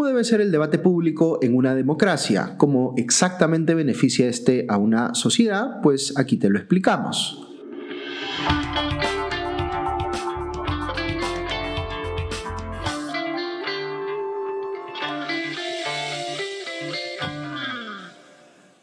¿Cómo debe ser el debate público en una democracia? ¿Cómo exactamente beneficia este a una sociedad? Pues aquí te lo explicamos.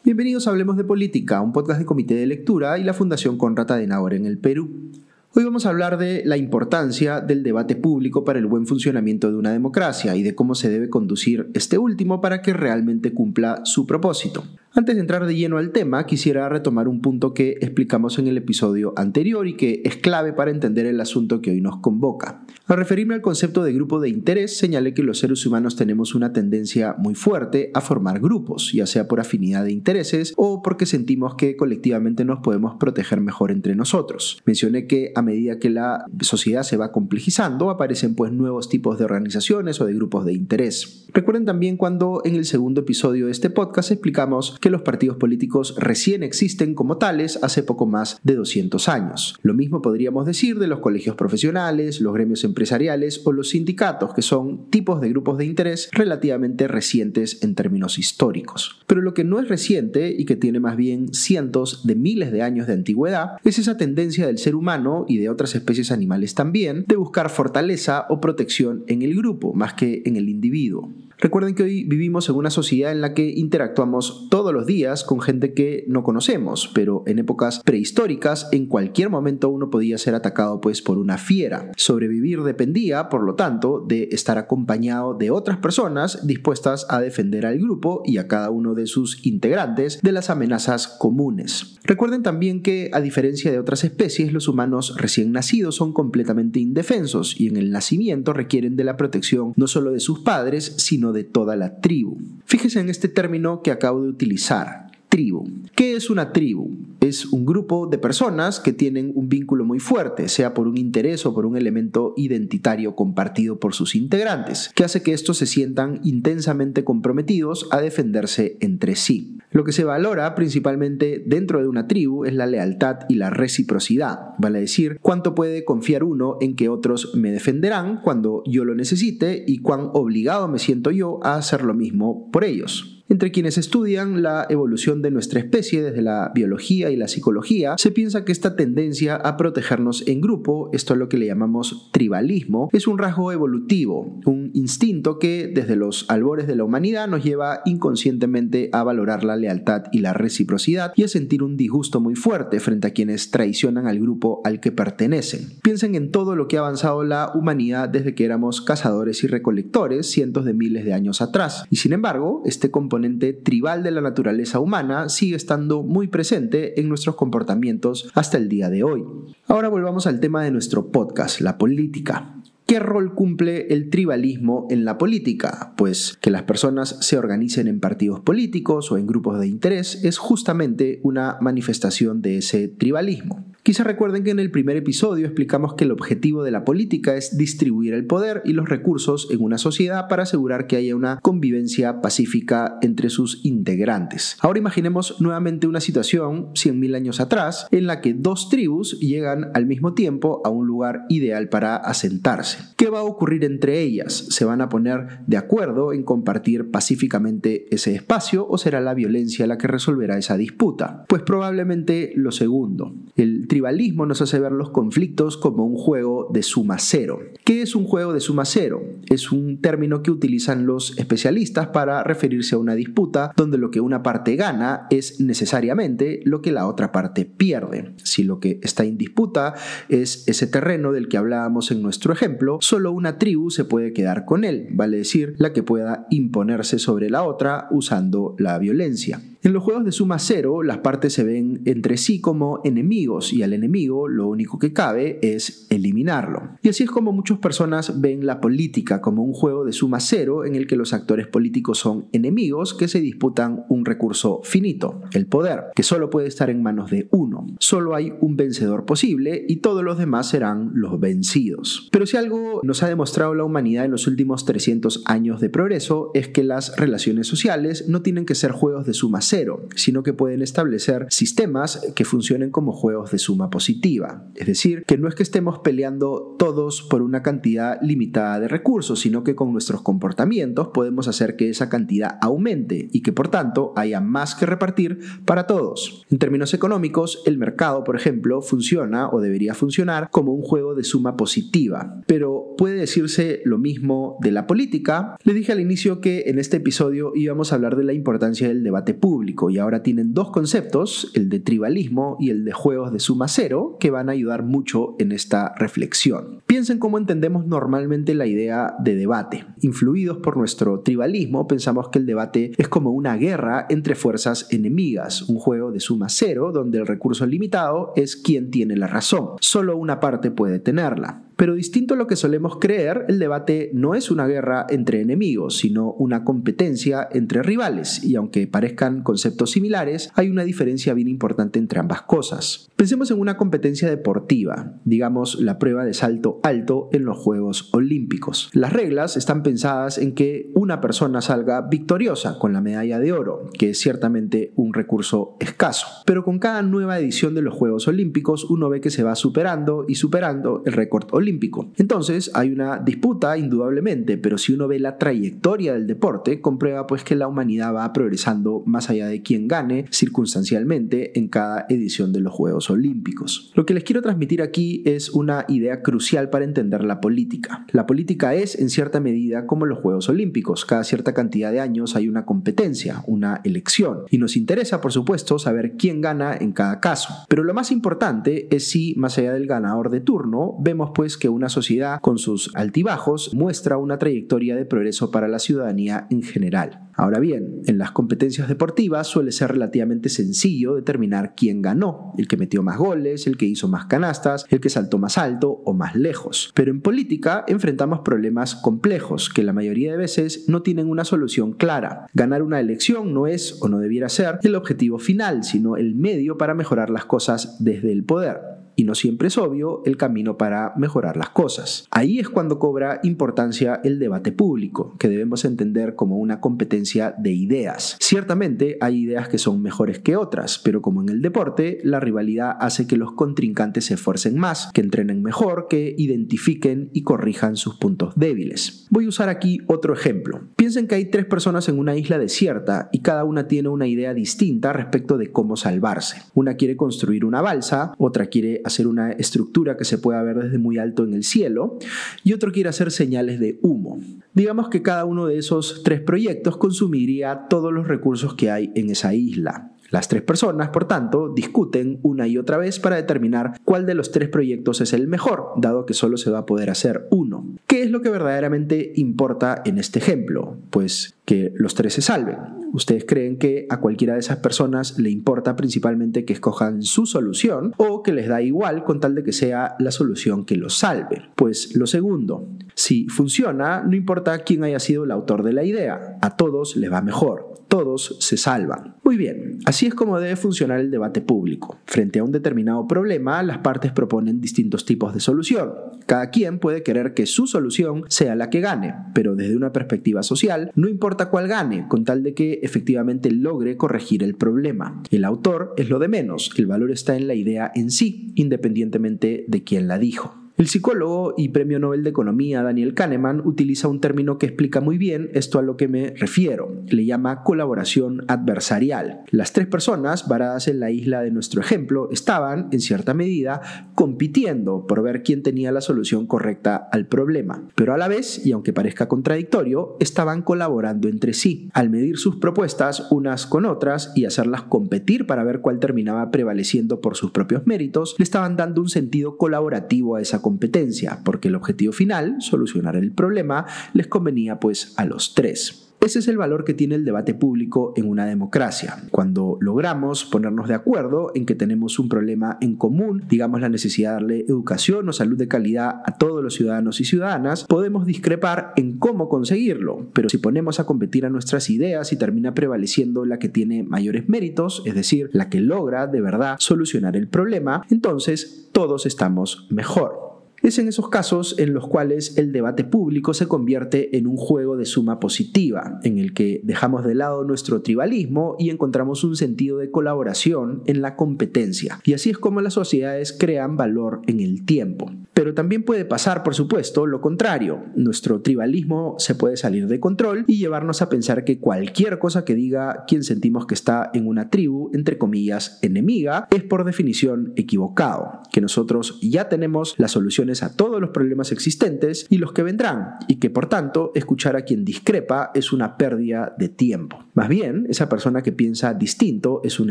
Bienvenidos a Hablemos de Política, un podcast de Comité de Lectura y la Fundación Conrad Adenauer en el Perú. Hoy vamos a hablar de la importancia del debate público para el buen funcionamiento de una democracia y de cómo se debe conducir este último para que realmente cumpla su propósito. Antes de entrar de lleno al tema, quisiera retomar un punto que explicamos en el episodio anterior y que es clave para entender el asunto que hoy nos convoca. Al referirme al concepto de grupo de interés, señalé que los seres humanos tenemos una tendencia muy fuerte a formar grupos, ya sea por afinidad de intereses o porque sentimos que colectivamente nos podemos proteger mejor entre nosotros. Mencioné que a medida que la sociedad se va complejizando, aparecen pues nuevos tipos de organizaciones o de grupos de interés. Recuerden también cuando en el segundo episodio de este podcast explicamos que los partidos políticos recién existen como tales hace poco más de 200 años. Lo mismo podríamos decir de los colegios profesionales, los gremios empresariales o los sindicatos, que son tipos de grupos de interés relativamente recientes en términos históricos. Pero lo que no es reciente y que tiene más bien cientos de miles de años de antigüedad es esa tendencia del ser humano y de otras especies animales también de buscar fortaleza o protección en el grupo más que en el individuo. Recuerden que hoy vivimos en una sociedad en la que interactuamos todos los días con gente que no conocemos, pero en épocas prehistóricas en cualquier momento uno podía ser atacado pues por una fiera. Sobrevivir dependía, por lo tanto, de estar acompañado de otras personas dispuestas a defender al grupo y a cada uno de sus integrantes de las amenazas comunes. Recuerden también que a diferencia de otras especies, los humanos recién nacidos son completamente indefensos y en el nacimiento requieren de la protección no solo de sus padres, sino de toda la tribu. Fíjese en este término que acabo de utilizar, tribu. ¿Qué es una tribu? Es un grupo de personas que tienen un vínculo muy fuerte, sea por un interés o por un elemento identitario compartido por sus integrantes, que hace que estos se sientan intensamente comprometidos a defenderse entre sí. Lo que se valora principalmente dentro de una tribu es la lealtad y la reciprocidad, vale decir, cuánto puede confiar uno en que otros me defenderán cuando yo lo necesite y cuán obligado me siento yo a hacer lo mismo por ellos. Entre quienes estudian la evolución de nuestra especie desde la biología y la psicología, se piensa que esta tendencia a protegernos en grupo, esto es lo que le llamamos tribalismo, es un rasgo evolutivo, un instinto que desde los albores de la humanidad nos lleva inconscientemente a valorar la lealtad y la reciprocidad y a sentir un disgusto muy fuerte frente a quienes traicionan al grupo al que pertenecen. Piensen en todo lo que ha avanzado la humanidad desde que éramos cazadores y recolectores cientos de miles de años atrás. Y sin embargo, este componente tribal de la naturaleza humana sigue estando muy presente en nuestros comportamientos hasta el día de hoy. Ahora volvamos al tema de nuestro podcast, la política. ¿Qué rol cumple el tribalismo en la política? Pues que las personas se organicen en partidos políticos o en grupos de interés es justamente una manifestación de ese tribalismo. Quizá recuerden que en el primer episodio explicamos que el objetivo de la política es distribuir el poder y los recursos en una sociedad para asegurar que haya una convivencia pacífica entre sus integrantes. Ahora imaginemos nuevamente una situación 100.000 años atrás en la que dos tribus llegan al mismo tiempo a un lugar ideal para asentarse. ¿Qué va a ocurrir entre ellas? ¿Se van a poner de acuerdo en compartir pacíficamente ese espacio o será la violencia la que resolverá esa disputa? Pues probablemente lo segundo. El tribalismo nos hace ver los conflictos como un juego de suma cero. ¿Qué es un juego de suma cero? Es un término que utilizan los especialistas para referirse a una disputa donde lo que una parte gana es necesariamente lo que la otra parte pierde. Si lo que está en disputa es ese terreno del que hablábamos en nuestro ejemplo, solo una tribu se puede quedar con él, vale decir, la que pueda imponerse sobre la otra usando la violencia. En los juegos de suma cero, las partes se ven entre sí como enemigos y al enemigo lo único que cabe es eliminarlo. Y así es como muchas personas ven la política como un juego de suma cero en el que los actores políticos son enemigos que se disputan un recurso finito, el poder, que solo puede estar en manos de uno. Solo hay un vencedor posible y todos los demás serán los vencidos. Pero si algo nos ha demostrado la humanidad en los últimos 300 años de progreso es que las relaciones sociales no tienen que ser juegos de suma cero sino que pueden establecer sistemas que funcionen como juegos de suma positiva. Es decir, que no es que estemos peleando todos por una cantidad limitada de recursos, sino que con nuestros comportamientos podemos hacer que esa cantidad aumente y que por tanto haya más que repartir para todos. En términos económicos, el mercado, por ejemplo, funciona o debería funcionar como un juego de suma positiva, pero puede decirse lo mismo de la política. Les dije al inicio que en este episodio íbamos a hablar de la importancia del debate público y ahora tienen dos conceptos, el de tribalismo y el de juegos de suma cero, que van a ayudar mucho en esta reflexión. Piensen cómo entendemos normalmente la idea de debate. Influidos por nuestro tribalismo, pensamos que el debate es como una guerra entre fuerzas enemigas, un juego de suma cero donde el recurso limitado es quien tiene la razón. Solo una parte puede tenerla. Pero distinto a lo que solemos creer, el debate no es una guerra entre enemigos, sino una competencia entre rivales, y aunque parezcan conceptos similares, hay una diferencia bien importante entre ambas cosas. Pensemos en una competencia deportiva, digamos la prueba de salto alto en los Juegos Olímpicos. Las reglas están pensadas en que una persona salga victoriosa con la medalla de oro, que es ciertamente un recurso escaso. Pero con cada nueva edición de los Juegos Olímpicos uno ve que se va superando y superando el récord olímpico entonces hay una disputa indudablemente, pero si uno ve la trayectoria del deporte, comprueba pues que la humanidad va progresando más allá de quien gane circunstancialmente en cada edición de los Juegos Olímpicos. Lo que les quiero transmitir aquí es una idea crucial para entender la política. La política es en cierta medida como los Juegos Olímpicos. Cada cierta cantidad de años hay una competencia, una elección. Y nos interesa, por supuesto, saber quién gana en cada caso. Pero lo más importante es si, más allá del ganador de turno, vemos pues que una sociedad con sus altibajos muestra una trayectoria de progreso para la ciudadanía en general. Ahora bien, en las competencias deportivas suele ser relativamente sencillo determinar quién ganó, el que metió más goles, el que hizo más canastas, el que saltó más alto o más lejos. Pero en política enfrentamos problemas complejos que la mayoría de veces no tienen una solución clara. Ganar una elección no es o no debiera ser el objetivo final, sino el medio para mejorar las cosas desde el poder y no siempre es obvio el camino para mejorar las cosas. Ahí es cuando cobra importancia el debate público, que debemos entender como una competencia de ideas. Ciertamente hay ideas que son mejores que otras, pero como en el deporte, la rivalidad hace que los contrincantes se esfuercen más, que entrenen mejor, que identifiquen y corrijan sus puntos débiles. Voy a usar aquí otro ejemplo. Piensen que hay tres personas en una isla desierta y cada una tiene una idea distinta respecto de cómo salvarse. Una quiere construir una balsa, otra quiere hacer una estructura que se pueda ver desde muy alto en el cielo y otro quiere hacer señales de humo. Digamos que cada uno de esos tres proyectos consumiría todos los recursos que hay en esa isla. Las tres personas, por tanto, discuten una y otra vez para determinar cuál de los tres proyectos es el mejor, dado que solo se va a poder hacer uno. ¿Qué es lo que verdaderamente importa en este ejemplo? Pues que los tres se salven. ¿Ustedes creen que a cualquiera de esas personas le importa principalmente que escojan su solución o que les da igual con tal de que sea la solución que los salve? Pues lo segundo, si funciona, no importa quién haya sido el autor de la idea, a todos les va mejor todos se salvan. Muy bien, así es como debe funcionar el debate público. Frente a un determinado problema, las partes proponen distintos tipos de solución. Cada quien puede querer que su solución sea la que gane, pero desde una perspectiva social, no importa cuál gane, con tal de que efectivamente logre corregir el problema. El autor es lo de menos, el valor está en la idea en sí, independientemente de quién la dijo. El psicólogo y premio Nobel de Economía Daniel Kahneman utiliza un término que explica muy bien esto a lo que me refiero. Le llama colaboración adversarial. Las tres personas varadas en la isla de nuestro ejemplo estaban, en cierta medida, compitiendo por ver quién tenía la solución correcta al problema. Pero a la vez, y aunque parezca contradictorio, estaban colaborando entre sí, al medir sus propuestas unas con otras y hacerlas competir para ver cuál terminaba prevaleciendo por sus propios méritos, le estaban dando un sentido colaborativo a esa competencia, porque el objetivo final, solucionar el problema, les convenía pues a los tres. Ese es el valor que tiene el debate público en una democracia. Cuando logramos ponernos de acuerdo en que tenemos un problema en común, digamos la necesidad de darle educación o salud de calidad a todos los ciudadanos y ciudadanas, podemos discrepar en cómo conseguirlo, pero si ponemos a competir a nuestras ideas y termina prevaleciendo la que tiene mayores méritos, es decir, la que logra de verdad solucionar el problema, entonces todos estamos mejor. Es en esos casos en los cuales el debate público se convierte en un juego de suma positiva, en el que dejamos de lado nuestro tribalismo y encontramos un sentido de colaboración en la competencia. Y así es como las sociedades crean valor en el tiempo. Pero también puede pasar, por supuesto, lo contrario. Nuestro tribalismo se puede salir de control y llevarnos a pensar que cualquier cosa que diga quien sentimos que está en una tribu, entre comillas, enemiga, es por definición equivocado. Que nosotros ya tenemos las soluciones a todos los problemas existentes y los que vendrán, y que por tanto escuchar a quien discrepa es una pérdida de tiempo. Más bien, esa persona que piensa distinto es un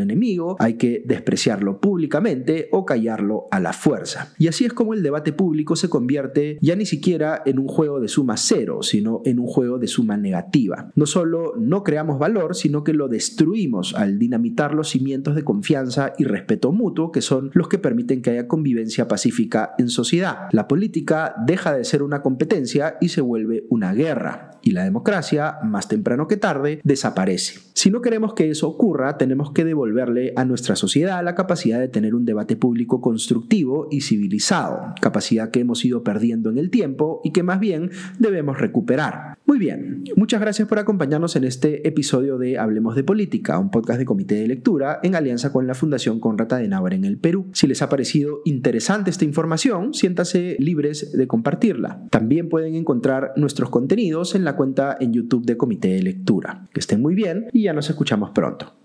enemigo, hay que despreciarlo públicamente o callarlo a la fuerza. Y así es como el debate público se convierte ya ni siquiera en un juego de suma cero, sino en un juego de suma negativa. No solo no creamos valor, sino que lo destruimos al dinamitar los cimientos de confianza y respeto mutuo que son los que permiten que haya convivencia pacífica en sociedad. La política deja de ser una competencia y se vuelve una guerra. Y la democracia, más temprano que tarde, desaparece. Si no queremos que eso ocurra, tenemos que devolverle a nuestra sociedad la capacidad de tener un debate público constructivo y civilizado, capacidad que hemos ido perdiendo en el tiempo y que más bien debemos recuperar. Muy bien, muchas gracias por acompañarnos en este episodio de Hablemos de Política, un podcast de comité de lectura en alianza con la Fundación Conrata de Navarra en el Perú. Si les ha parecido interesante esta información, siéntase libres de compartirla. También pueden encontrar nuestros contenidos en la cuenta en YouTube de Comité de Lectura. Que estén muy bien y ya nos escuchamos pronto.